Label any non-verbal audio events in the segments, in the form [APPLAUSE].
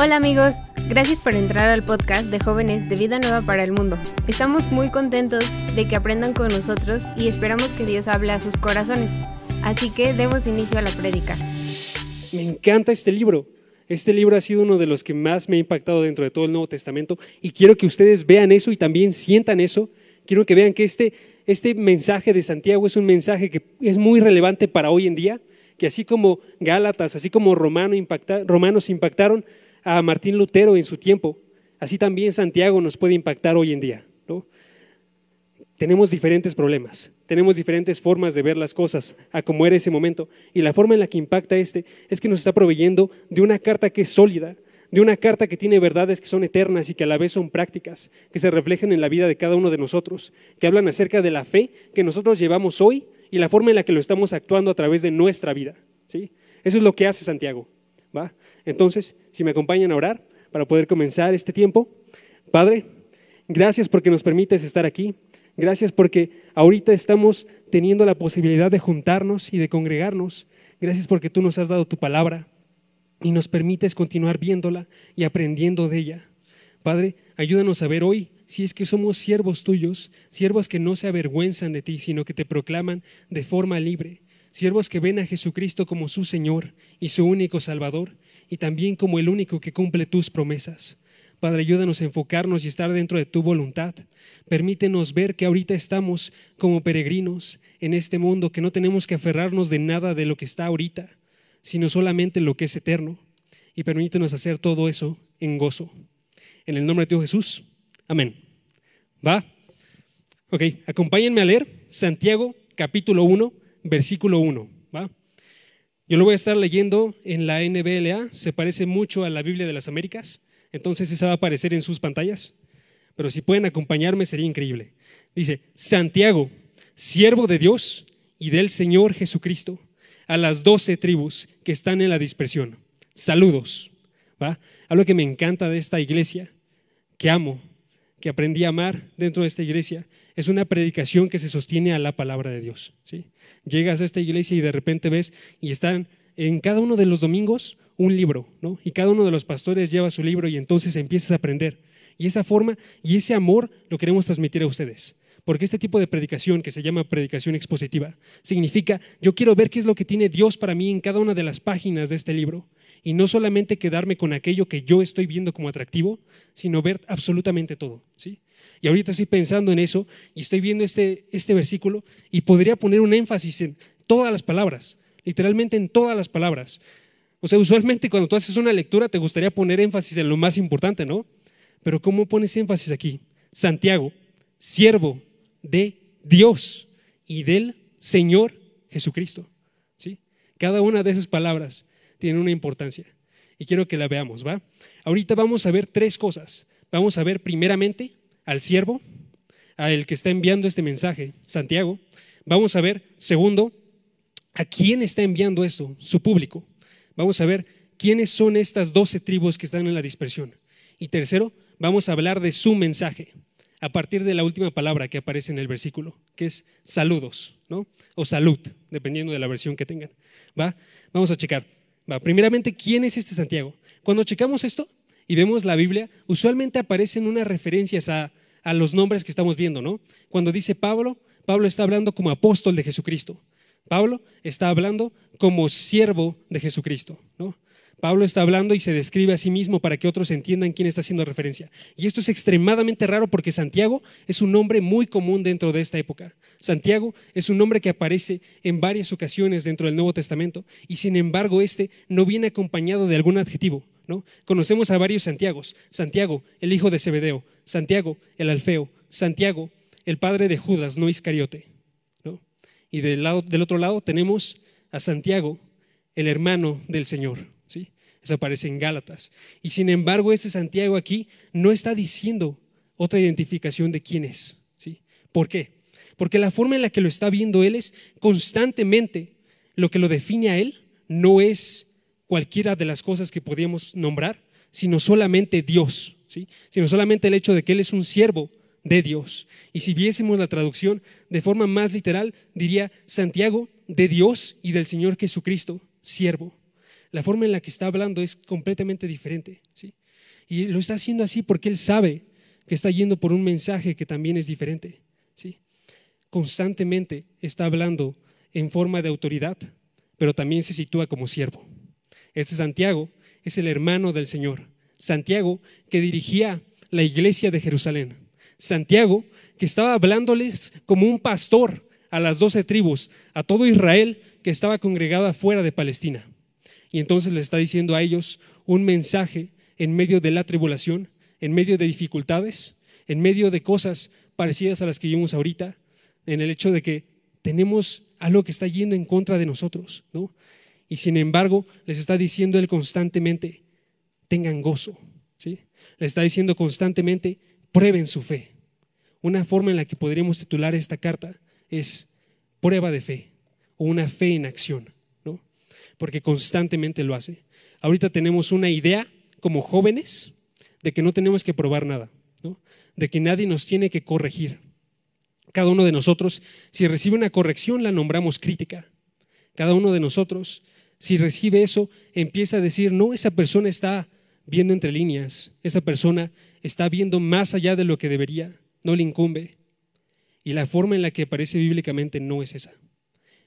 Hola amigos, gracias por entrar al podcast de jóvenes de Vida Nueva para el Mundo. Estamos muy contentos de que aprendan con nosotros y esperamos que Dios hable a sus corazones. Así que demos inicio a la prédica. Me encanta este libro. Este libro ha sido uno de los que más me ha impactado dentro de todo el Nuevo Testamento y quiero que ustedes vean eso y también sientan eso. Quiero que vean que este, este mensaje de Santiago es un mensaje que es muy relevante para hoy en día, que así como Gálatas, así como Romanos impactaron a Martín Lutero en su tiempo, así también Santiago nos puede impactar hoy en día. Tenemos diferentes problemas, tenemos diferentes formas de ver las cosas a como era ese momento. Y la forma en la que impacta este es que nos está proveyendo de una carta que es sólida, de una carta que tiene verdades que son eternas y que a la vez son prácticas, que se reflejan en la vida de cada uno de nosotros, que hablan acerca de la fe que nosotros llevamos hoy y la forma en la que lo estamos actuando a través de nuestra vida. ¿sí? Eso es lo que hace Santiago. ¿va? Entonces, si me acompañan a orar para poder comenzar este tiempo. Padre, gracias porque nos permites estar aquí. Gracias porque ahorita estamos teniendo la posibilidad de juntarnos y de congregarnos. Gracias porque tú nos has dado tu palabra y nos permites continuar viéndola y aprendiendo de ella. Padre, ayúdanos a ver hoy si es que somos siervos tuyos, siervos que no se avergüenzan de ti, sino que te proclaman de forma libre, siervos que ven a Jesucristo como su Señor y su único Salvador, y también como el único que cumple tus promesas. Padre, ayúdanos a enfocarnos y estar dentro de tu voluntad. Permítenos ver que ahorita estamos como peregrinos en este mundo, que no tenemos que aferrarnos de nada de lo que está ahorita, sino solamente lo que es eterno. Y permítenos hacer todo eso en gozo. En el nombre de Dios Jesús. Amén. ¿Va? Ok, acompáñenme a leer Santiago capítulo 1, versículo 1. ¿Va? Yo lo voy a estar leyendo en la NBLA, se parece mucho a la Biblia de las Américas, entonces esa va a aparecer en sus pantallas, pero si pueden acompañarme sería increíble. Dice, Santiago, siervo de Dios y del Señor Jesucristo, a las doce tribus que están en la dispersión. Saludos. ¿va? Algo que me encanta de esta iglesia, que amo, que aprendí a amar dentro de esta iglesia, es una predicación que se sostiene a la palabra de Dios. ¿sí? Llegas a esta iglesia y de repente ves y están en cada uno de los domingos un libro, ¿no? Y cada uno de los pastores lleva su libro y entonces empiezas a aprender. Y esa forma y ese amor lo queremos transmitir a ustedes. Porque este tipo de predicación, que se llama predicación expositiva, significa yo quiero ver qué es lo que tiene Dios para mí en cada una de las páginas de este libro. Y no solamente quedarme con aquello que yo estoy viendo como atractivo, sino ver absolutamente todo. ¿sí? Y ahorita estoy pensando en eso y estoy viendo este, este versículo y podría poner un énfasis en todas las palabras, literalmente en todas las palabras. O sea, [LAUGHS] usualmente cuando tú haces una lectura te gustaría poner énfasis en lo más importante, ¿no? Pero ¿cómo pones énfasis aquí? Santiago, siervo de Dios y del Señor Jesucristo. ¿Sí? Cada una de esas palabras tiene una importancia y quiero que la veamos, ¿va? Ahorita vamos a ver tres cosas. Vamos a ver primeramente al siervo, a el que está enviando este mensaje, Santiago. Vamos a ver, segundo, a quién está enviando esto, su público. Vamos a ver quiénes son estas doce tribus que están en la dispersión. Y tercero, vamos a hablar de su mensaje, a partir de la última palabra que aparece en el versículo, que es saludos, ¿no? O salud, dependiendo de la versión que tengan. ¿Va? Vamos a checar. Primeramente, ¿quién es este Santiago? Cuando checamos esto, y vemos la Biblia, usualmente aparecen unas referencias a, los nombres que estamos viendo, ¿no? Cuando dice Pablo, Pablo está hablando como apóstol de Jesucristo. Pablo está hablando como siervo de Jesucristo, ¿no? Pablo está hablando y se describe a sí mismo para que otros entiendan quién está haciendo referencia. Y esto es extremadamente raro porque Santiago es un nombre muy común dentro de esta época. Santiago es un nombre que aparece en varias ocasiones dentro del Nuevo Testamento y sin embargo este no viene acompañado de algún adjetivo. Conocemos a varios Santiagos. Santiago, el hijo de Zebedeo. Santiago, el Alfeo. Santiago, el padre de Judas, no Iscariote. Y del, lado, del otro lado tenemos a Santiago, el hermano del Señor. Aparece en Gálatas. Y sin embargo, este Santiago aquí no está diciendo otra identificación de quién es. ¿sí? ¿Por qué? Porque la forma en la que lo está viendo él es constantemente lo que lo define a él no es cualquiera de las cosas que podríamos nombrar, sino solamente Dios, ¿sí? sino solamente el hecho de que Él es un siervo de Dios. Y si viésemos la traducción de forma más literal, diría Santiago de Dios y del Señor Jesucristo, siervo. La forma en la que está hablando es completamente diferente. ¿sí? Y lo está haciendo así porque Él sabe que está yendo por un mensaje que también es diferente. ¿sí? Constantemente está hablando en forma de autoridad, pero también se sitúa como siervo. Este Santiago es el hermano del Señor. Santiago que dirigía la iglesia de Jerusalén. Santiago que estaba hablándoles como un pastor a las doce tribus, a todo Israel que estaba congregado afuera de Palestina. Y entonces le está diciendo a ellos un mensaje en medio de la tribulación, en medio de dificultades, en medio de cosas parecidas a las que vimos ahorita, en el hecho de que tenemos algo que está yendo en contra de nosotros, ¿no? Y sin embargo, les está diciendo él constantemente, tengan gozo, ¿sí? Les está diciendo constantemente, prueben su fe. Una forma en la que podríamos titular esta carta es prueba de fe o una fe en acción. Porque constantemente lo hace. Ahorita tenemos una idea como jóvenes de que no tenemos que probar nada, ¿no? de que nadie nos tiene que corregir. Cada uno de nosotros, si recibe una corrección, la nombramos crítica. Cada uno de nosotros, si recibe eso, empieza a decir, no, esa persona está viendo entre líneas, esa persona está viendo más allá de lo que debería, no le incumbe. Y la forma en la que aparece bíblicamente no es esa.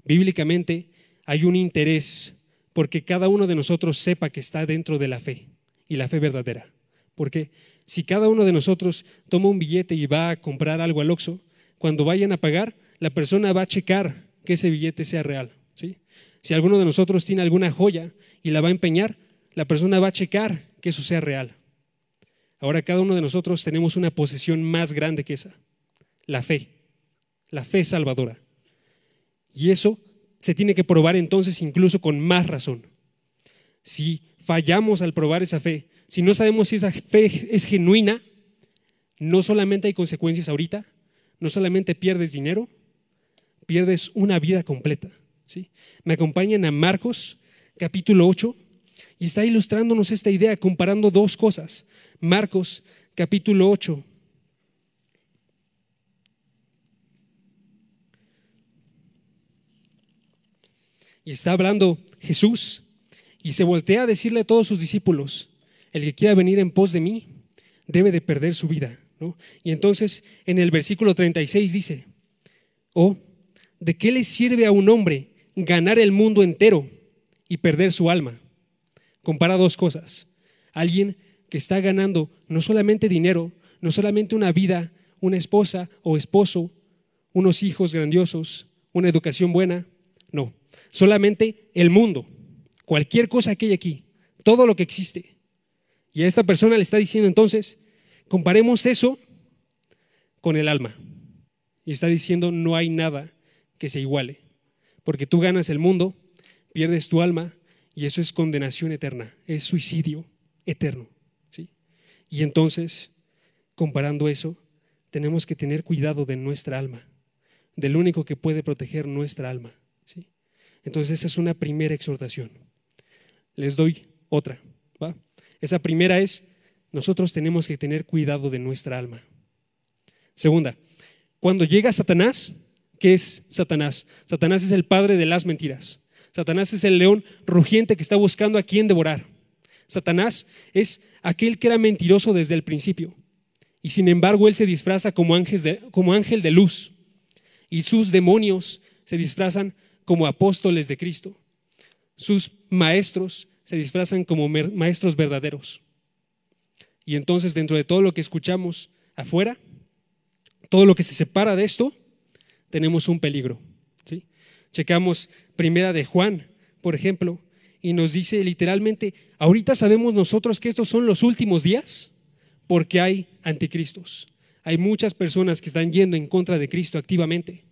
Bíblicamente hay un interés porque cada uno de nosotros sepa que está dentro de la fe y la fe verdadera. Porque si cada uno de nosotros toma un billete y va a comprar algo al Oxxo, cuando vayan a pagar, la persona va a checar que ese billete sea real. ¿sí? Si alguno de nosotros tiene alguna joya y la va a empeñar, la persona va a checar que eso sea real. Ahora cada uno de nosotros tenemos una posesión más grande que esa, la fe, la fe salvadora. Y eso se tiene que probar entonces incluso con más razón. Si fallamos al probar esa fe, si no sabemos si esa fe es genuina, no solamente hay consecuencias ahorita, no solamente pierdes dinero, pierdes una vida completa. ¿sí? Me acompañan a Marcos capítulo 8 y está ilustrándonos esta idea comparando dos cosas. Marcos capítulo 8. Y está hablando Jesús y se voltea a decirle a todos sus discípulos, el que quiera venir en pos de mí debe de perder su vida. Y entonces en el versículo 36 dice, oh, ¿de qué le sirve a un hombre ganar el mundo entero y perder su alma? Compara dos cosas. Alguien que está ganando no solamente dinero, no solamente una vida, una esposa o esposo, unos hijos grandiosos, una educación buena, no, solamente el mundo, cualquier cosa que hay aquí, todo lo que existe. Y a esta persona le está diciendo entonces, comparemos eso con el alma. Y está diciendo, no hay nada que se iguale, porque tú ganas el mundo, pierdes tu alma, y eso es condenación eterna, es suicidio eterno. ¿sí? Y entonces, comparando eso, tenemos que tener cuidado de nuestra alma, del único que puede proteger nuestra alma. Entonces, esa es una primera exhortación. Les doy otra. Esa primera es, nosotros tenemos que tener cuidado de nuestra alma. Segunda, cuando llega Satanás, ¿qué es Satanás? Satanás es el padre de las mentiras. Satanás es el león rugiente que está buscando a quien devorar. Satanás es aquel que era mentiroso desde el principio. Y sin embargo, él se disfraza como ángel de luz. Y sus demonios se disfrazan como apóstoles de Cristo. Sus maestros se disfrazan como maestros verdaderos. Y entonces, dentro de todo lo que escuchamos afuera, todo lo que se separa de esto, tenemos un peligro. ¿sí? Checamos primera de Juan, por ejemplo, y nos dice literalmente, ahorita sabemos nosotros que estos son los últimos días porque hay anticristos. Hay muchas personas que están yendo en contra de Cristo activamente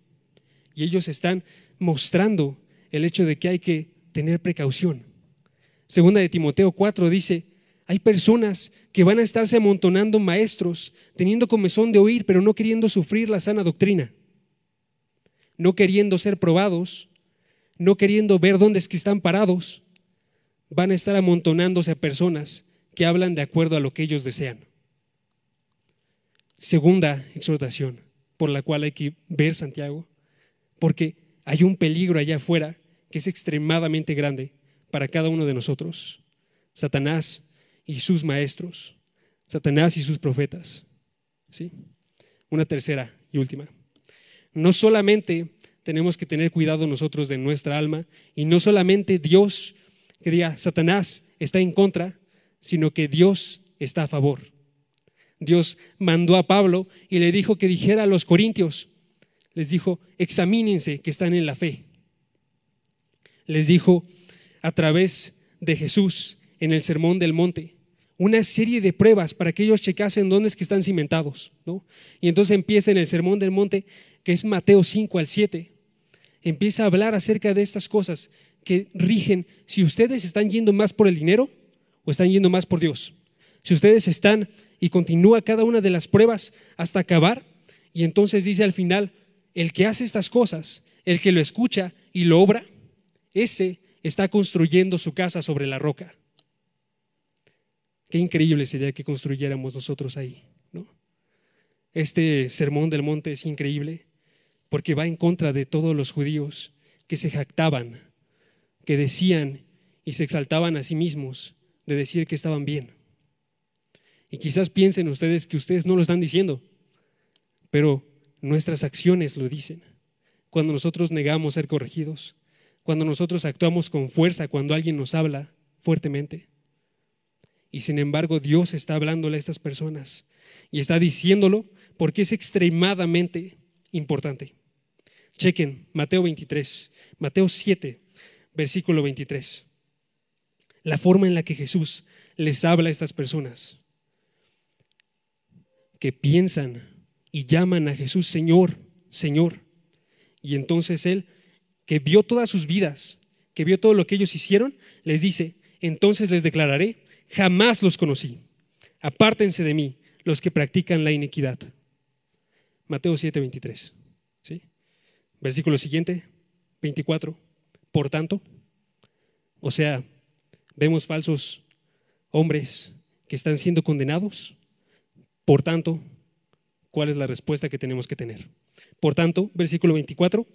y ellos están mostrando el hecho de que hay que tener precaución. Segunda de Timoteo 4 dice, hay personas que van a estarse amontonando maestros, teniendo comezón de oír, pero no queriendo sufrir la sana doctrina, no queriendo ser probados, no queriendo ver dónde es que están parados, van a estar amontonándose a personas que hablan de acuerdo a lo que ellos desean. Segunda exhortación por la cual hay que ver Santiago, porque hay un peligro allá afuera que es extremadamente grande, para cada uno de nosotros. Satanás y sus maestros, Satanás y sus profetas. ¿Sí? Una tercera y última. No solamente tenemos que tener cuidado nosotros de nuestra alma y no solamente Dios que diga Satanás está en contra, sino que Dios está a favor. Dios mandó a Pablo y le dijo que dijera a los corintios, les dijo, examínense que están en la fe. Les dijo a través de Jesús en el Sermón del Monte, una serie de pruebas para que ellos checasen dónde es que están cimentados. ¿no? Y entonces empieza en el Sermón del Monte, que es Mateo 5 al 7, empieza a hablar acerca de estas cosas que rigen si ustedes están yendo más por el dinero o están yendo más por Dios. Si ustedes están y continúa cada una de las pruebas hasta acabar, y entonces dice al final, el que hace estas cosas, el que lo escucha y lo obra, ese está construyendo su casa sobre la roca. Qué increíble sería que construyéramos nosotros ahí, ¿no? Este sermón del monte es increíble porque va en contra de todos los judíos que se jactaban, que decían y se exaltaban a sí mismos de decir que estaban bien. Y quizás piensen ustedes que ustedes no lo están diciendo, pero nuestras acciones lo dicen. Cuando nosotros negamos ser corregidos, cuando nosotros actuamos con fuerza, cuando alguien nos habla fuertemente. Y sin embargo Dios está hablándole a estas personas y está diciéndolo porque es extremadamente importante. Chequen Mateo 23, Mateo 7, versículo 23. La forma en la que Jesús les habla a estas personas que piensan y llaman a Jesús Señor, Señor. Y entonces Él, que vio todas sus vidas, que vio todo lo que ellos hicieron, les dice, entonces les declararé jamás los conocí. Apártense de mí los que practican la iniquidad. Mateo 7, 23. ¿sí? Versículo siguiente, 24. Por tanto, o sea, vemos falsos hombres que están siendo condenados. Por tanto, ¿cuál es la respuesta que tenemos que tener? Por tanto, versículo 24,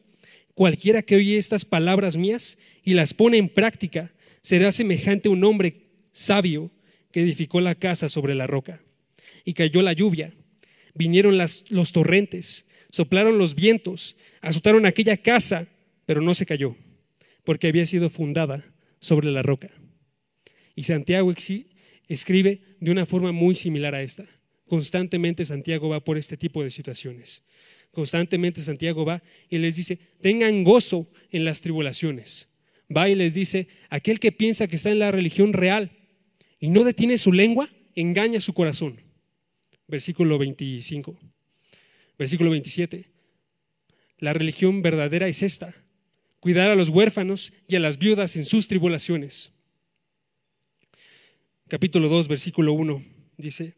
cualquiera que oye estas palabras mías y las pone en práctica será semejante a un hombre sabio que edificó la casa sobre la roca. Y cayó la lluvia, vinieron los torrentes, soplaron los vientos, azotaron aquella casa, pero no se cayó, porque había sido fundada sobre la roca. Y Santiago escribe de una forma muy similar a esta. Constantemente Santiago va por este tipo de situaciones. Constantemente Santiago va y les dice, tengan gozo en las tribulaciones. Va y les dice, aquel que piensa que está en la religión real, y no detiene su lengua, engaña su corazón. Versículo 25. Versículo 27. La religión verdadera es esta, cuidar a los huérfanos y a las viudas en sus tribulaciones. Capítulo 2, versículo 1 dice,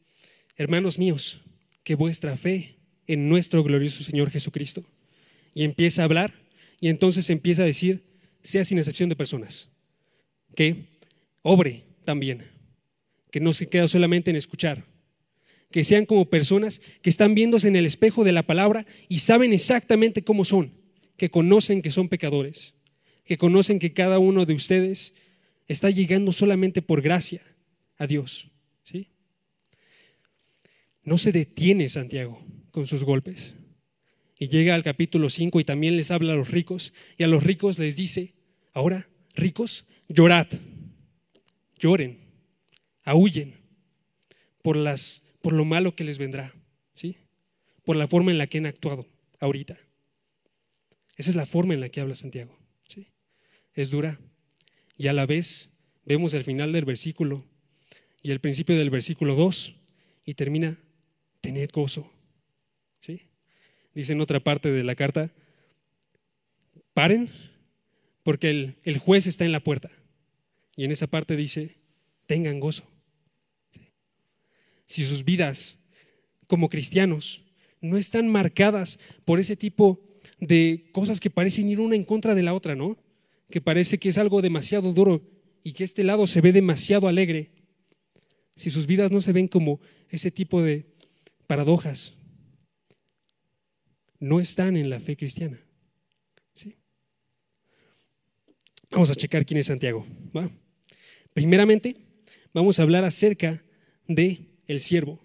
hermanos míos, que vuestra fe en nuestro glorioso Señor Jesucristo. Y empieza a hablar y entonces empieza a decir, sea sin excepción de personas, que obre también que no se queda solamente en escuchar, que sean como personas que están viéndose en el espejo de la palabra y saben exactamente cómo son, que conocen que son pecadores, que conocen que cada uno de ustedes está llegando solamente por gracia a Dios. No se detiene Santiago con sus golpes. Y llega al capítulo 5 y también les habla a los ricos y a los ricos les dice, ahora, ricos, llorad, lloren aúllen por, las, por lo malo que les vendrá, ¿sí? por la forma en la que han actuado ahorita. Esa es la forma en la que habla Santiago. ¿sí? Es dura. Y a la vez vemos el final del versículo y el principio del versículo 2 y termina, tened gozo. ¿sí? Dice en otra parte de la carta, paren porque el, el juez está en la puerta. Y en esa parte dice, tengan gozo si sus vidas como cristianos no están marcadas por ese tipo de cosas que parecen ir una en contra de la otra, ¿no? Que parece que es algo demasiado duro y que este lado se ve demasiado alegre. Si sus vidas no se ven como ese tipo de paradojas, no están en la fe cristiana. ¿sí? Vamos a checar quién es Santiago. ¿va? Primeramente, vamos a hablar acerca de el siervo.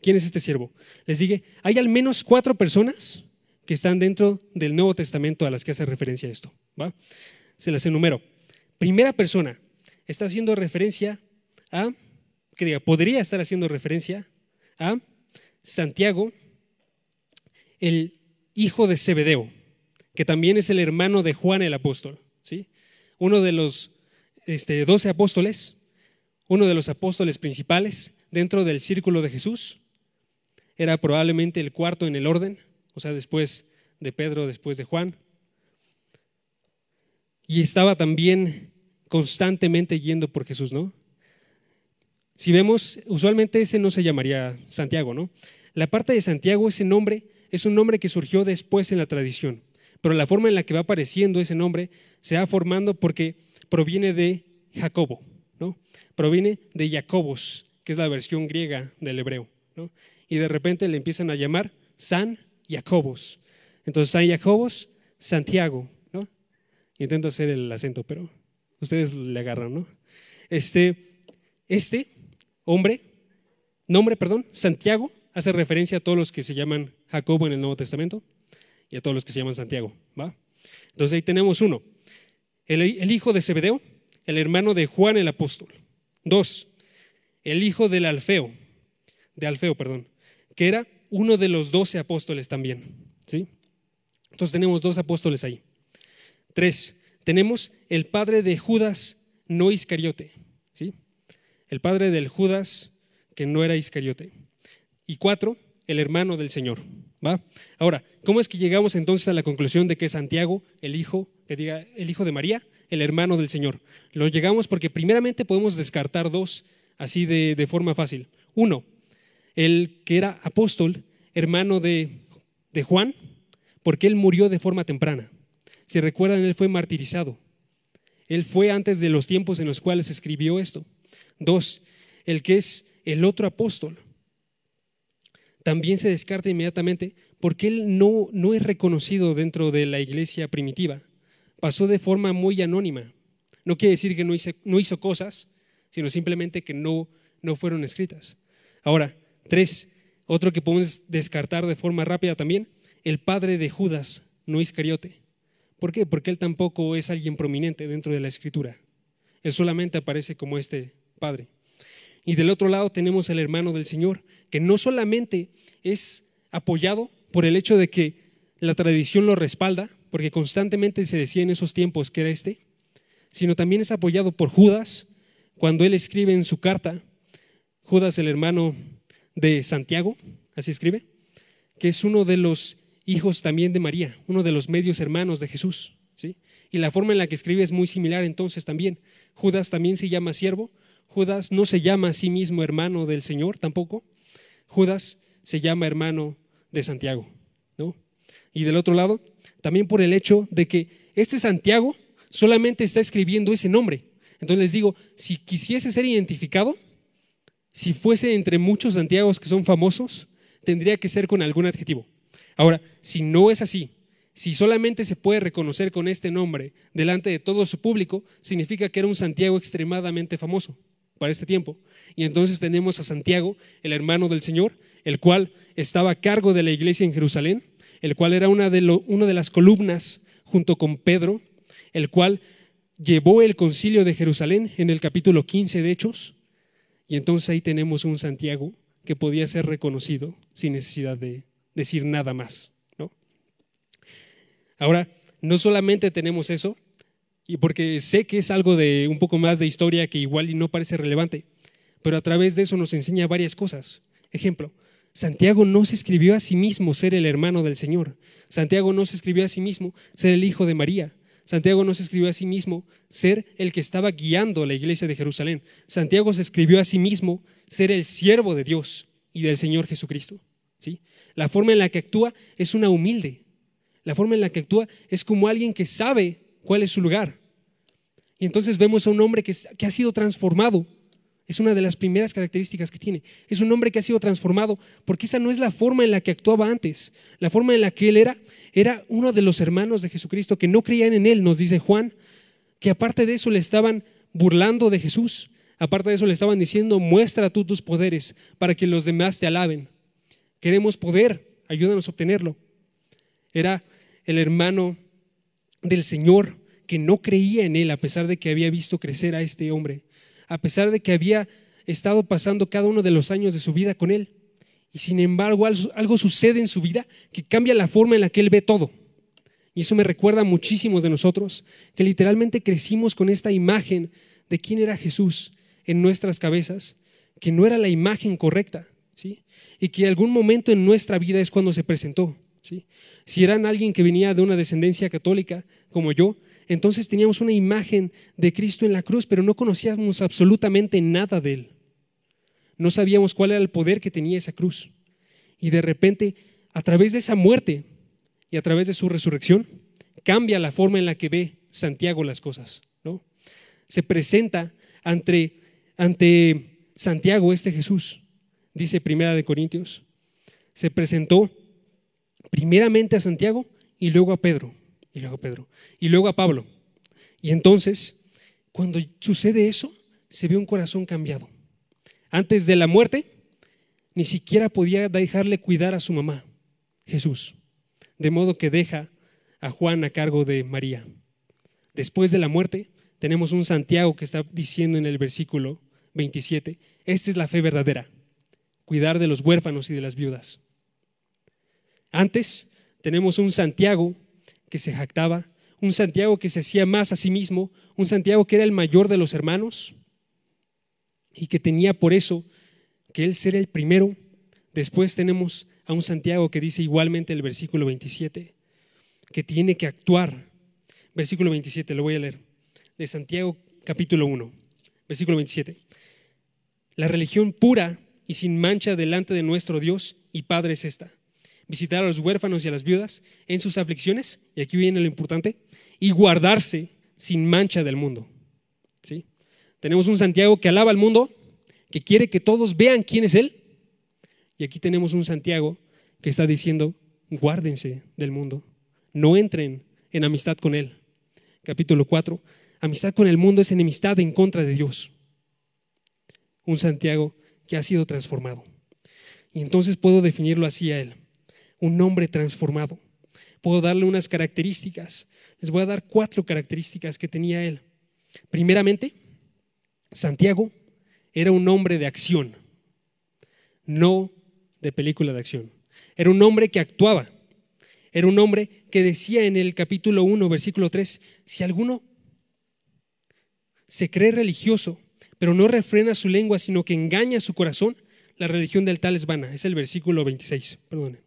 ¿Quién es este siervo? Les dije, hay al menos cuatro personas que están dentro del Nuevo Testamento a las que hace referencia esto. ¿va? Se las enumero. Primera persona está haciendo referencia a, que diga, podría estar haciendo referencia a Santiago, el hijo de Zebedeo, que también es el hermano de Juan el apóstol, ¿sí? uno de los este, doce apóstoles, uno de los apóstoles principales dentro del círculo de Jesús, era probablemente el cuarto en el orden, o sea, después de Pedro, después de Juan, y estaba también constantemente yendo por Jesús, ¿no? Si vemos, usualmente ese no se llamaría Santiago, ¿no? La parte de Santiago, ese nombre, es un nombre que surgió después en la tradición, pero la forma en la que va apareciendo ese nombre se va formando porque proviene de Jacobo, ¿no? Proviene de Jacobos, que es la versión griega del hebreo, ¿no? Y de repente le empiezan a llamar San Jacobos. Entonces, San Jacobos, Santiago, ¿no? Intento hacer el acento, pero ustedes le agarran, ¿no? Este, este hombre, nombre, perdón, Santiago, hace referencia a todos los que se llaman Jacobo en el Nuevo Testamento y a todos los que se llaman Santiago, ¿va? Entonces ahí tenemos uno, el, hijo de Zebedeo, el hermano de Juan el apóstol. Dos, el hijo del Alfeo, de Alfeo, perdón, que era uno de los doce apóstoles también, ¿sí? Entonces tenemos dos apóstoles ahí. Tres, tenemos el padre de Judas, no Iscariote. El padre del Judas que no era Iscariote. Y cuatro, el hermano del Señor, ¿va? Ahora, ¿cómo es que llegamos entonces a la conclusión de que Santiago, el hijo, que diga, el hijo de María, el hermano del Señor? Lo llegamos porque primeramente podemos descartar dos así de, de forma fácil. Uno, el que era apóstol, hermano de, de Juan, porque él murió de forma temprana. Si recuerdan, él fue martirizado. Él fue antes de los tiempos en los cuales escribió esto. Dos, el que es el otro apóstol. También se descarta inmediatamente porque él no, no es reconocido dentro de la iglesia primitiva. Pasó de forma muy anónima. No quiere decir que no hizo, no hizo cosas, sino simplemente que no, no fueron escritas. Ahora, tres, otro que podemos descartar de forma rápida también, el padre de Judas, no Iscariote. ¿Por qué? Porque él tampoco es alguien prominente dentro de la escritura. Él solamente aparece como este padre. Y del otro lado tenemos al hermano del Señor, que no solamente es apoyado por el hecho de que la tradición lo respalda, porque constantemente se decía en esos tiempos que era este, sino también es apoyado por Judas, cuando él escribe en su carta, Judas el hermano de Santiago, así escribe, que es uno de los hijos también de María, uno de los medios hermanos de Jesús. ¿sí? Y la forma en la que escribe es muy similar entonces también. Judas también se llama siervo, Judas no se llama a sí mismo hermano del Señor tampoco, Judas se llama hermano de Santiago. ¿no? Y del otro lado, también por el hecho de que este Santiago solamente está escribiendo ese nombre. Entonces les digo, si quisiese ser identificado, si fuese entre muchos Santiagos que son famosos, tendría que ser con algún adjetivo. Ahora, si no es así, si solamente se puede reconocer con este nombre delante de todo su público, significa que era un Santiago extremadamente famoso para este tiempo. Y entonces tenemos a Santiago, el hermano del Señor, el cual estaba a cargo de la iglesia en Jerusalén, el cual era una de, una de las columnas junto con Pedro, el cual llevó el concilio de Jerusalén en el capítulo 15 de Hechos. Y entonces ahí tenemos un Santiago que podía ser reconocido sin necesidad de decir nada más. ¿no? Ahora, no solamente tenemos eso, y porque sé que es algo de un poco más de historia que igual no parece relevante, pero a través de eso nos enseña varias cosas. Ejemplo, Santiago no se escribió a sí mismo ser el hermano del Señor. Santiago no se escribió a sí mismo ser el hijo de María. Santiago no se escribió a sí mismo ser el que estaba guiando la iglesia de Jerusalén. Santiago se escribió a sí mismo ser el siervo de Dios y del Señor Jesucristo. ¿sí? La forma en la que actúa es una humilde. La forma en la que actúa es como alguien que sabe cuál es su lugar. Y entonces vemos a un hombre que, que ha sido transformado. Es una de las primeras características que tiene. Es un hombre que ha sido transformado porque esa no es la forma en la que actuaba antes. La forma en la que él era era uno de los hermanos de Jesucristo que no creían en él, nos dice Juan que aparte de eso le estaban burlando de Jesús, aparte de eso le estaban diciendo, muestra tú tus poderes para que los demás te alaben. Queremos poder, ayúdanos a obtenerlo. Era el hermano del Señor que no creía en él a pesar de que había visto crecer a este hombre, a pesar de que había estado pasando cada uno de los años de su vida con él. Y sin embargo algo sucede en su vida que cambia la forma en la que él ve todo. Y eso me recuerda a muchísimos de nosotros, que literalmente crecimos con esta imagen de quién era Jesús en nuestras cabezas, que no era la imagen correcta, ¿sí? Y que algún momento en nuestra vida es cuando se presentó, Si eran alguien que venía de una descendencia católica, como yo, entonces teníamos una imagen de Cristo en la cruz, pero no conocíamos absolutamente nada de Él. No sabíamos cuál era el poder que tenía esa cruz. Y de repente, a través de esa muerte y a través de su resurrección, cambia la forma en la que ve Santiago las cosas. ¿no? Se presenta ante, ante Santiago este Jesús, dice Primera de Corintios. Se presentó primeramente a Santiago y luego a Pedro, y luego a Pedro, y luego a Pablo. Y entonces, cuando sucede eso, se ve un corazón cambiado. Antes de la muerte, ni siquiera podía dejarle cuidar a su mamá, Jesús. De modo que deja a Juan a cargo de María. Después de la muerte, tenemos un Santiago que está diciendo en el versículo 27, esta es la fe verdadera, cuidar de los huérfanos y de las viudas. Antes tenemos un Santiago que se jactaba, un Santiago que se hacía más a sí mismo, un Santiago que era el mayor de los hermanos, y que tenía por eso que él ser el primero. Después tenemos a un Santiago que dice igualmente el versículo 27, que tiene que actuar. Versículo 27, lo voy a leer. De Santiago capítulo 1, versículo 27. La religión pura y sin mancha delante de nuestro Dios y Padre es esta. Visitar a los huérfanos y a las viudas en sus aflicciones, y aquí viene lo importante, y guardarse sin mancha del mundo. ¿Sí? Tenemos un Santiago que alaba al mundo, que quiere que todos vean quién es Él. Y aquí tenemos un Santiago que está diciendo, guárdense del mundo, no entren en amistad con Él. Capítulo 4, amistad con el mundo es enemistad en contra de Dios. Un Santiago que ha sido transformado. Y entonces puedo definirlo así a Él, un hombre transformado. Puedo darle unas características. Les voy a dar cuatro características que tenía Él. Primeramente, Santiago era un hombre de acción, no de película de acción. Era un hombre que actuaba. Era un hombre que decía en el capítulo 1, versículo 3, si alguno se cree religioso, pero no refrena su lengua, sino que engaña su corazón, la religión del tal es vana. Es el versículo 26, perdón.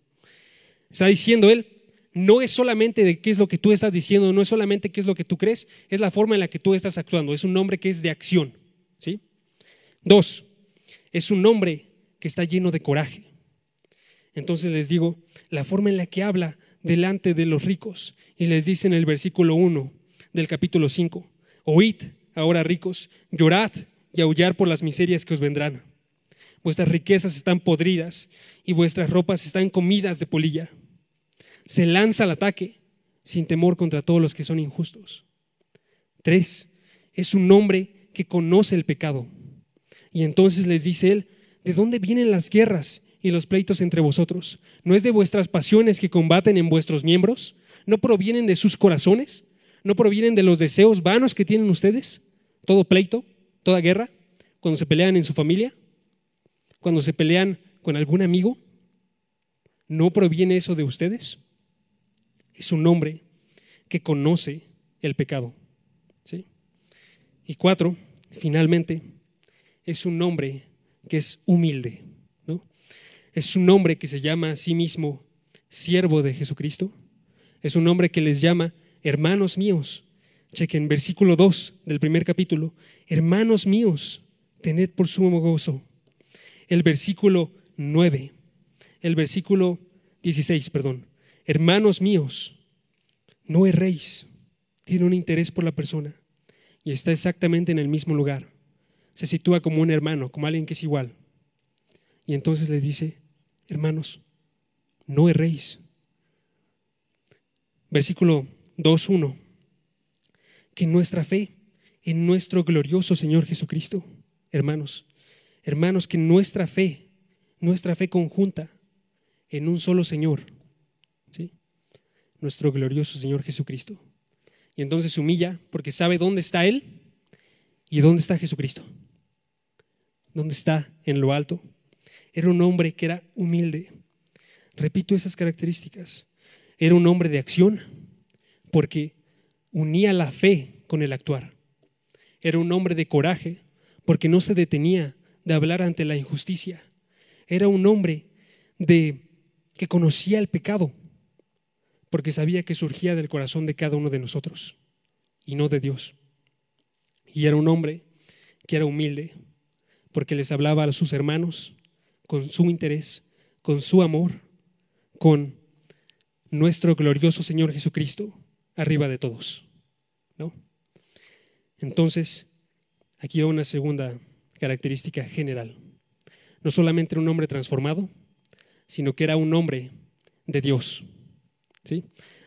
Está diciendo él, no es solamente de qué es lo que tú estás diciendo, no es solamente qué es lo que tú crees, es la forma en la que tú estás actuando. Es un hombre que es de acción. ¿sí? Dos, es un hombre que está lleno de coraje. Entonces les digo, la forma en la que habla delante de los ricos, y les dice en el versículo 1 del capítulo 5, oíd ahora ricos, llorad y aullar por las miserias que os vendrán. Vuestras riquezas están podridas y vuestras ropas están comidas de polilla. Se lanza al ataque sin temor contra todos los que son injustos. Tres, es un hombre que conoce el pecado. Y entonces les dice él, ¿de dónde vienen las guerras y los pleitos entre vosotros? ¿No es de vuestras pasiones que combaten en vuestros miembros? ¿No provienen de sus corazones? ¿No provienen de los deseos vanos que tienen ustedes? Todo pleito, toda guerra, cuando se pelean en su familia, cuando se pelean con algún amigo, ¿no proviene eso de ustedes? Es un hombre que conoce el pecado. ¿sí? Y cuatro, finalmente, es un hombre que es humilde. ¿no? Es un hombre que se llama a sí mismo siervo de Jesucristo. Es un hombre que les llama hermanos míos. Chequen, versículo 2 del primer capítulo. Hermanos míos, tened por sumo gozo. El versículo 9, el versículo 16, perdón. Hermanos míos, no erréis. Tiene un interés por la persona y está exactamente en el mismo lugar. Se sitúa como un hermano, como alguien que es igual. Y entonces les dice, hermanos, no erréis. Versículo 2.1, que nuestra fe en nuestro glorioso Señor Jesucristo, hermanos, hermanos, que nuestra fe, nuestra fe conjunta en un solo Señor. Nuestro glorioso Señor Jesucristo. Y entonces se humilla porque sabe dónde está Él y dónde está Jesucristo. ¿Dónde está en lo alto? Era un hombre que era humilde. Repito esas características. Era un hombre de acción porque unía la fe con el actuar. Era un hombre de coraje porque no se detenía de hablar ante la injusticia. Era un hombre de que conocía el pecado porque sabía que surgía del corazón de cada uno de nosotros y no de Dios. Y era un hombre que era humilde porque les hablaba a sus hermanos con su interés, con su amor, con nuestro glorioso Señor Jesucristo arriba de todos. ¿no? Entonces, aquí va una segunda característica general. No solamente un hombre transformado, sino que era un hombre de Dios.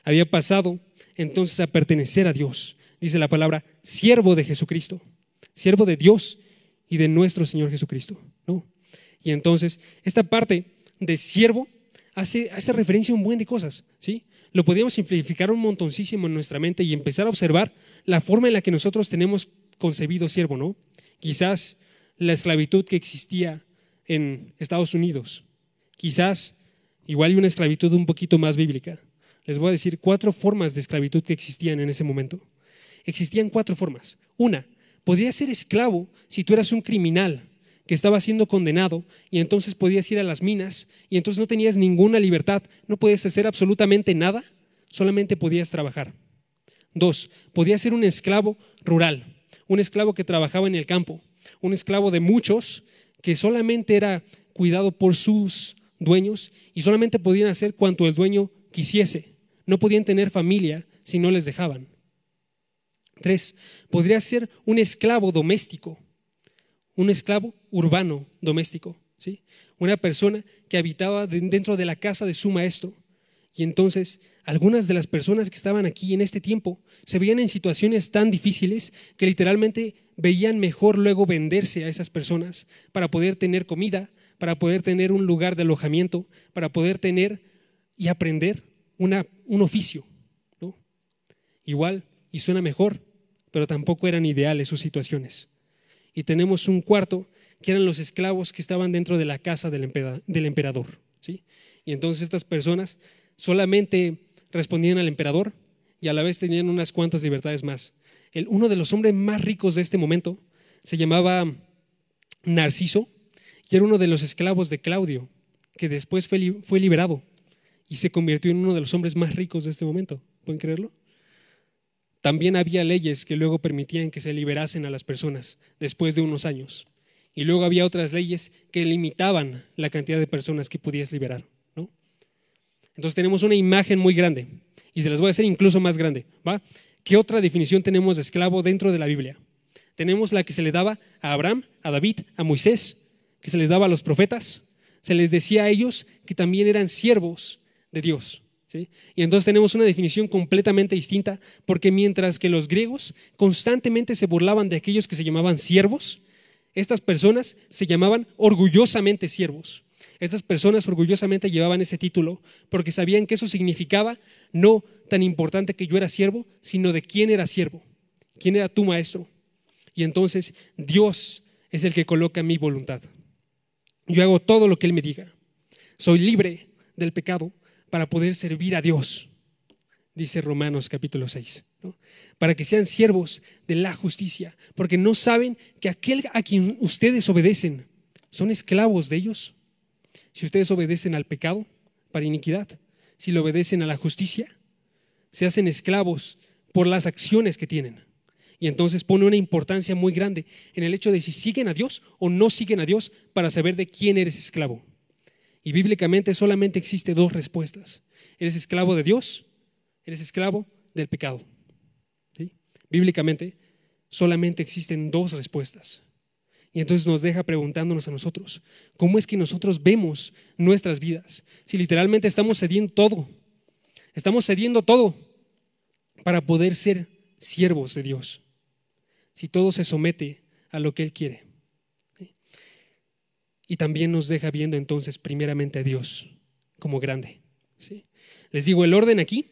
Había pasado entonces a pertenecer a Dios. Dice la palabra, siervo de Jesucristo, siervo de Dios y de nuestro Señor Jesucristo. ¿no? Y entonces, esta parte de siervo hace, hace referencia a un buen de cosas. ¿sí? Lo podríamos simplificar un montoncísimo en nuestra mente y empezar a observar la forma en la que nosotros tenemos concebido siervo, ¿no? Quizás la esclavitud que existía en Estados Unidos. Quizás igual hay una esclavitud un poquito más bíblica. Les voy a decir cuatro formas de esclavitud que existían en ese momento. Existían cuatro formas. Una, podrías ser esclavo si tú eras un criminal que estaba siendo condenado y entonces podías ir a las minas y entonces no tenías ninguna libertad, no podías hacer absolutamente nada, solamente podías trabajar. Dos, podías ser un esclavo rural, un esclavo que trabajaba en el campo, un esclavo de muchos que solamente era cuidado por sus dueños y solamente podían hacer cuanto el dueño quisiese. No podían tener familia si no les dejaban. Tres, podría ser un esclavo doméstico, un esclavo urbano doméstico, ¿sí? una persona que habitaba dentro de la casa de su maestro. Y entonces algunas de las personas que estaban aquí en este tiempo se veían en situaciones tan difíciles que literalmente veían mejor luego venderse a esas personas para poder tener comida, para poder tener un lugar de alojamiento, para poder tener y aprender una, un oficio. ¿no? Igual, y suena mejor, pero tampoco eran ideales sus situaciones. Y tenemos un cuarto que eran los esclavos que estaban dentro de la casa del emperador. ¿sí? Y entonces estas personas solamente respondían al emperador y a la vez tenían unas cuantas libertades más. El, uno de los hombres más ricos de este momento se llamaba Narciso y era uno de los esclavos de Claudio, que después fue, fue liberado y se convirtió en uno de los hombres más ricos de este momento. ¿Pueden creerlo? También había leyes que luego permitían que se liberasen a las personas después de unos años. Y luego había otras leyes que limitaban la cantidad de personas que podías liberar. Entonces tenemos una imagen muy grande y se las voy a hacer incluso más grande. ¿va? ¿Qué otra definición tenemos de esclavo dentro de la Biblia? Tenemos la que se le daba a Abraham, a David, a Moisés, que se les daba a los profetas. Se les decía a ellos que también eran siervos de Dios. ¿sí? Y entonces tenemos una definición completamente distinta, porque mientras que los griegos constantemente se burlaban de aquellos que se llamaban siervos, estas personas se llamaban orgullosamente siervos. Estas personas orgullosamente llevaban ese título porque sabían que eso significaba no tan importante que yo era siervo, sino de quién era siervo, quién era tu maestro. Y entonces Dios es el que coloca mi voluntad. Yo hago todo lo que Él me diga. Soy libre del pecado para poder servir a Dios, dice Romanos capítulo 6. Para que sean siervos de la justicia, porque no saben que aquel a quien ustedes obedecen son esclavos de ellos si ustedes obedecen al pecado para iniquidad, si le obedecen a la justicia, se hacen esclavos por las acciones que tienen. Y entonces pone una importancia muy grande en el hecho de si siguen a Dios o no siguen a Dios para saber de quién eres esclavo. Y bíblicamente solamente existe dos respuestas. ¿Eres esclavo de Dios? ¿Eres esclavo del pecado? Bíblicamente solamente existen dos respuestas. Y entonces nos deja preguntándonos a nosotros, ¿cómo es que nosotros vemos nuestras vidas? Si literalmente estamos cediendo todo, estamos cediendo todo para poder ser siervos de Dios, si todo se somete a lo que Él quiere. Y también nos deja viendo entonces primeramente a Dios como grande. ¿sí? Les digo, el orden aquí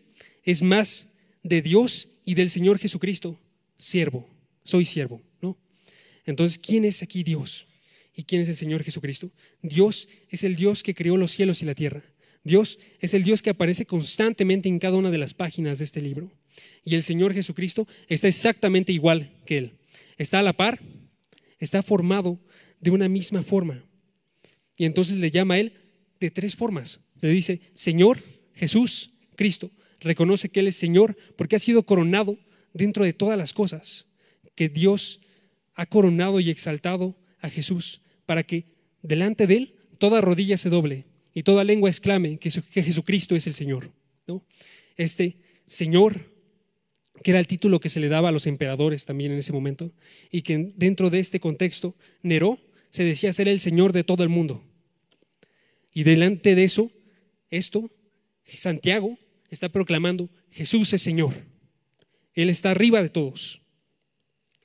es más de Dios y del Señor Jesucristo, siervo, soy siervo, ¿no? Entonces, ¿quién es aquí Dios? ¿Y quién es el Señor Jesucristo? Dios es el Dios que creó los cielos y la tierra. Dios es el Dios que aparece constantemente en cada una de las páginas de este libro. Y el Señor Jesucristo está exactamente igual que Él. Está a la par, está formado de una misma forma. Y entonces le llama a Él de tres formas. Le dice, Señor Jesús, Cristo. Reconoce que Él es Señor porque ha sido coronado dentro de todas las cosas. Que Dios ha coronado y exaltado a Jesús para que delante de Él toda rodilla se doble y toda lengua exclame que, Jesucristo es el Señor. Este Señor, que era el título que se le daba a los emperadores también en ese momento, y que dentro de este contexto, Neró se decía ser el Señor de todo el mundo. Y delante de eso, esto, Santiago está proclamando, Jesús es Señor. Él está arriba de todos.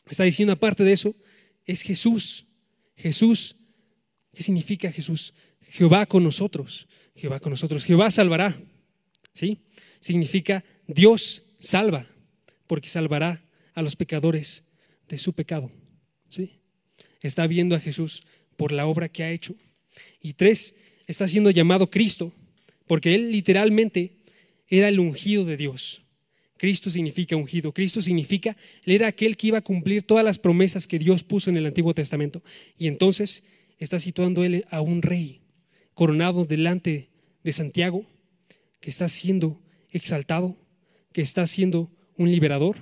Está diciendo aparte de eso, es Jesús. Jesús ¿Qué significa Jesús? Jehová con nosotros. Jehová con nosotros. Jehová salvará. ¿Sí? Significa Dios salva, porque salvará a los pecadores de su pecado. ¿Sí? Está viendo a Jesús por la obra que ha hecho. Y tres, está siendo llamado Cristo, porque él literalmente era el ungido de Dios. Cristo significa ungido. Cristo significa, él era aquel que iba a cumplir todas las promesas que Dios puso en el Antiguo Testamento. Y entonces está situando él a un rey coronado delante de Santiago, que está siendo exaltado, que está siendo un liberador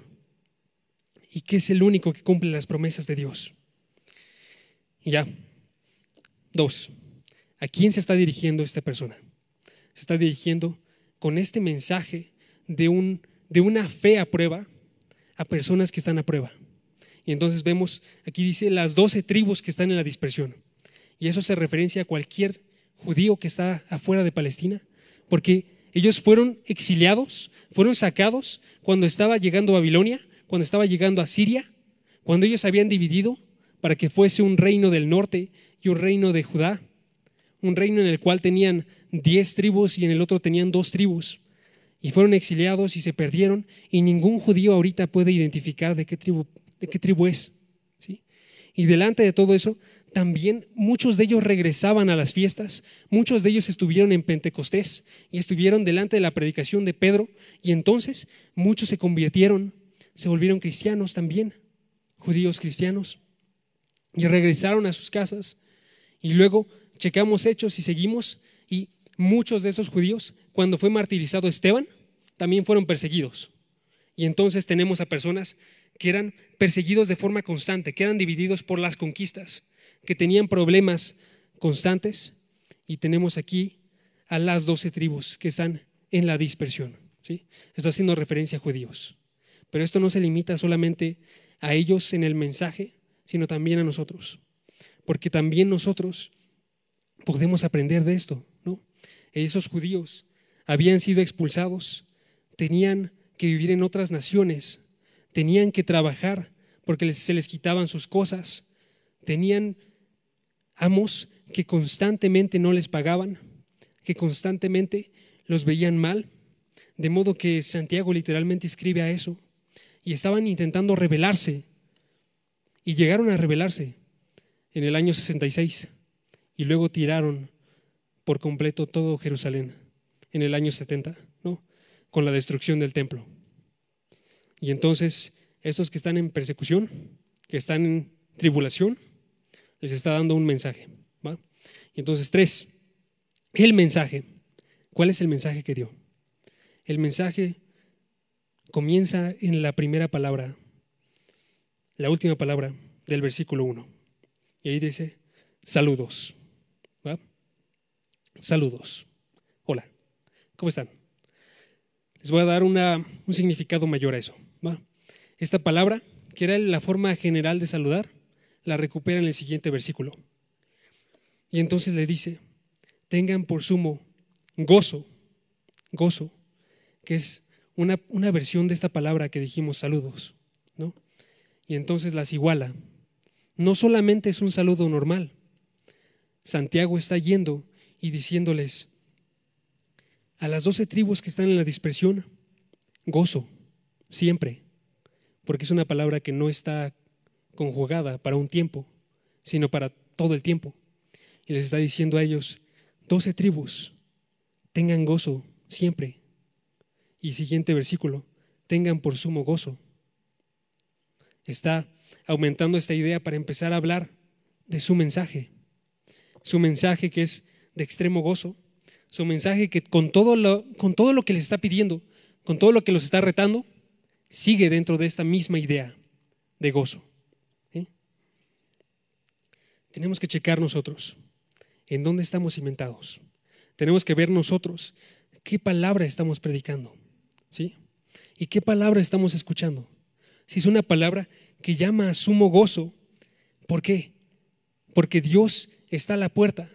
y que es el único que cumple las promesas de Dios. Ya, dos, ¿a quién se está dirigiendo esta persona? Se está dirigiendo con este mensaje de, un, de una fe a prueba a personas que están a prueba. Y entonces vemos, aquí dice las doce tribus que están en la dispersión. Y eso se referencia a cualquier judío que está afuera de Palestina, porque ellos fueron exiliados, fueron sacados cuando estaba llegando Babilonia, cuando estaba llegando a Siria, cuando ellos habían dividido para que fuese un reino del norte y un reino de Judá, un reino en el cual tenían diez tribus y en el otro tenían dos tribus. Y fueron exiliados y se perdieron y ningún judío ahorita puede identificar de qué tribu, de qué tribu es. ¿sí? Y delante de todo eso también muchos de ellos regresaban a las fiestas, muchos de ellos estuvieron en Pentecostés y estuvieron delante de la predicación de Pedro y entonces muchos se convirtieron, se volvieron cristianos también, judíos cristianos, y regresaron a sus casas y luego checamos hechos y seguimos y muchos de esos judíos, cuando fue martirizado Esteban, también fueron perseguidos. Y entonces tenemos a personas que eran perseguidos de forma constante, que eran divididos por las conquistas que tenían problemas constantes y tenemos aquí a las doce tribus que están en la dispersión. ¿sí? Está haciendo referencia a judíos. Pero esto no se limita solamente a ellos en el mensaje, sino también a nosotros. Porque también nosotros podemos aprender de esto. ¿no? Esos judíos habían sido expulsados, tenían que vivir en otras naciones, tenían que trabajar porque se les quitaban sus cosas, tenían amos que constantemente no les pagaban, que constantemente los veían mal, de modo que Santiago literalmente escribe a eso, y estaban intentando rebelarse, y llegaron a rebelarse en el año 66, y luego tiraron por completo todo Jerusalén en el año 70, ¿no? con la destrucción del templo. Y entonces, estos que están en persecución, que están en tribulación, les está dando un mensaje. Y entonces, tres, el mensaje. ¿Cuál es el mensaje que dio? El mensaje comienza en la primera palabra, la última palabra del versículo 1. Y ahí dice, saludos. Saludos. Hola, ¿cómo están? Les voy a dar una, un significado mayor a eso. Esta palabra, que era la forma general de saludar, la recupera en el siguiente versículo. Y entonces le dice, tengan por sumo gozo, gozo, que es una, una versión de esta palabra que dijimos saludos, ¿no? Y entonces las iguala. No solamente es un saludo normal. Santiago está yendo y diciéndoles a las doce tribus que están en la dispersión, gozo, siempre, porque es una palabra que no está conjugada para un tiempo, sino para todo el tiempo. Y les está diciendo a ellos, doce tribus, tengan gozo siempre. Y siguiente versículo, tengan por sumo gozo. Está aumentando esta idea para empezar a hablar de su mensaje. Su mensaje que es de extremo gozo. Su mensaje que con todo lo, con todo lo que les está pidiendo, con todo lo que los está retando, sigue dentro de esta misma idea de gozo. Tenemos que checar nosotros en dónde estamos cimentados. Tenemos que ver nosotros qué palabra estamos predicando. ¿Sí? ¿Y qué palabra estamos escuchando? Si es una palabra que llama a sumo gozo, ¿por qué? Porque Dios está a la puerta,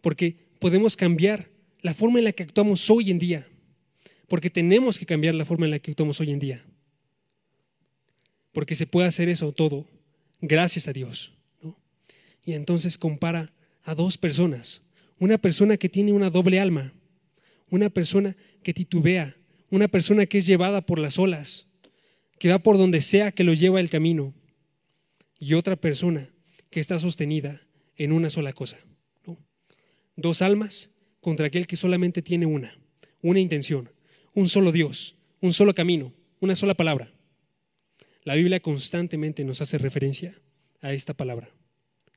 porque podemos cambiar la forma en la que actuamos hoy en día, porque tenemos que cambiar la forma en la que actuamos hoy en día, porque se puede hacer eso todo gracias a Dios. Y entonces compara a dos personas. Una persona que tiene una doble alma, una persona que titubea, una persona que es llevada por las olas, que va por donde sea que lo lleva el camino, y otra persona que está sostenida en una sola cosa. Dos almas contra aquel que solamente tiene una, una intención, un solo Dios, un solo camino, una sola palabra. La Biblia constantemente nos hace referencia a esta palabra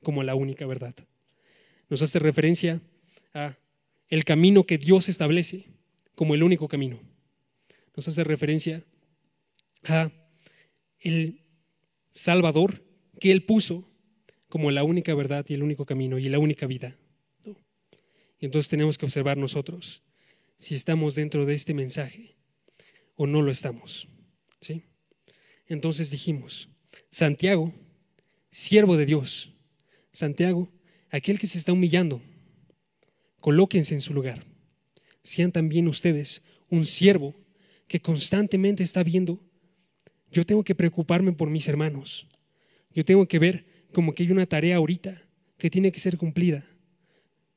como la única verdad. Nos hace referencia a el camino que Dios establece como el único camino. Nos hace referencia a el Salvador que Él puso como la única verdad y el único camino y la única vida. Entonces tenemos que observar nosotros si estamos dentro de este mensaje o no lo estamos. ¿sí? Entonces dijimos, Santiago, siervo de Dios, Santiago, aquel que se está humillando, colóquense en su lugar. Sean también ustedes un siervo que constantemente está viendo, yo tengo que preocuparme por mis hermanos. Yo tengo que ver como que hay una tarea ahorita que tiene que ser cumplida.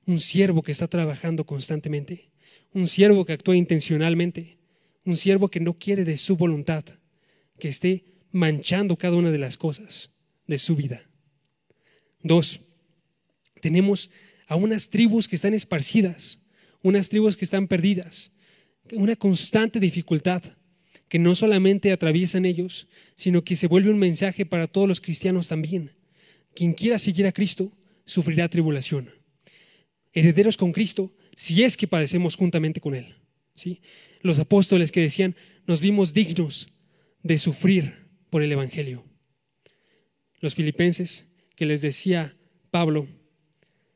Un siervo que está trabajando constantemente. Un siervo que actúa intencionalmente. Un siervo que no quiere de su voluntad, que esté manchando cada una de las cosas de su vida. Dos, tenemos a unas tribus que están esparcidas, unas tribus que están perdidas, una constante dificultad que no solamente atraviesan ellos, sino que se vuelve un mensaje para todos los cristianos también. Quien quiera seguir a Cristo sufrirá tribulación. Herederos con Cristo, si es que padecemos juntamente con Él. ¿sí? Los apóstoles que decían, nos vimos dignos de sufrir por el Evangelio. Los filipenses que les decía Pablo,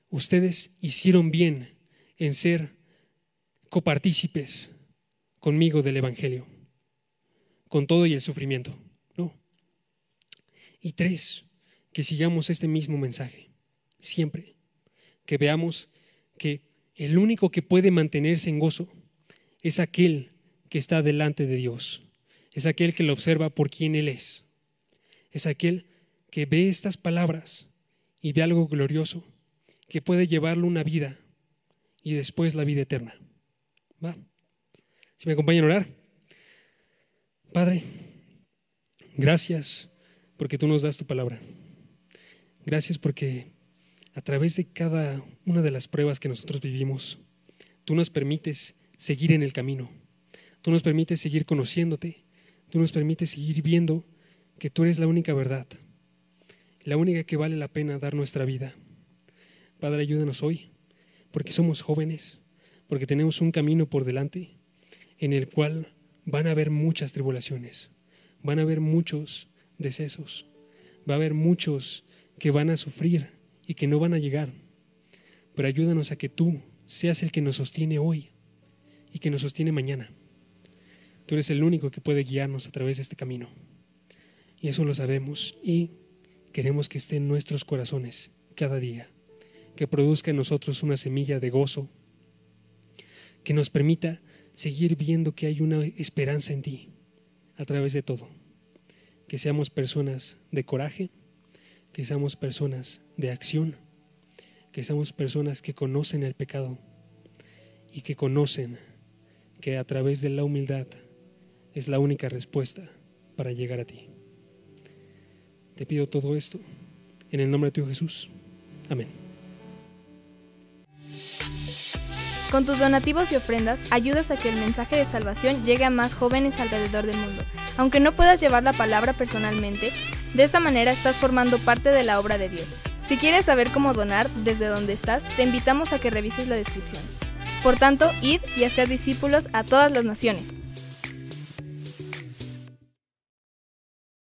ustedes hicieron bien en ser copartícipes conmigo del Evangelio, con todo y el sufrimiento. ¿no? Y tres, que sigamos este mismo mensaje, siempre, que veamos que el único que puede mantenerse en gozo es aquel que está delante de Dios, es aquel que lo observa por quien Él es, es aquel que ve estas palabras y ve algo glorioso que puede llevarlo una vida y después la vida eterna. ¿Va? Si me acompañan a orar. Padre, gracias porque tú nos das tu palabra. Gracias porque a través de cada una de las pruebas que nosotros vivimos, tú nos permites seguir en el camino. Tú nos permites seguir conociéndote. Tú nos permites seguir viendo que tú eres la única verdad la única que vale la pena dar nuestra vida. Padre, ayúdanos hoy, porque somos jóvenes, porque tenemos un camino por delante en el cual van a haber muchas tribulaciones, van a haber muchos decesos, va a haber muchos que van a sufrir y que no van a llegar. Pero ayúdanos a que tú seas el que nos sostiene hoy y que nos sostiene mañana. Tú eres el único que puede guiarnos a través de este camino. Y eso lo sabemos. Y queremos que esté en nuestros corazones cada día, que produzca en nosotros una semilla de gozo, que nos permita seguir viendo que hay una esperanza en ti a través de todo. Que seamos personas de coraje, que seamos personas de acción, que seamos personas que conocen el pecado y que conocen que a través de la humildad es la única respuesta para llegar a ti. Te pido todo esto en el nombre de tu Jesús. Amén. Con tus donativos y ofrendas ayudas a que el mensaje de salvación llegue a más jóvenes alrededor del mundo. Aunque no puedas llevar la palabra personalmente, de esta manera estás formando parte de la obra de Dios. Si quieres saber cómo donar desde donde estás, te invitamos a que revises la descripción. Por tanto, id y hacer discípulos a todas las naciones.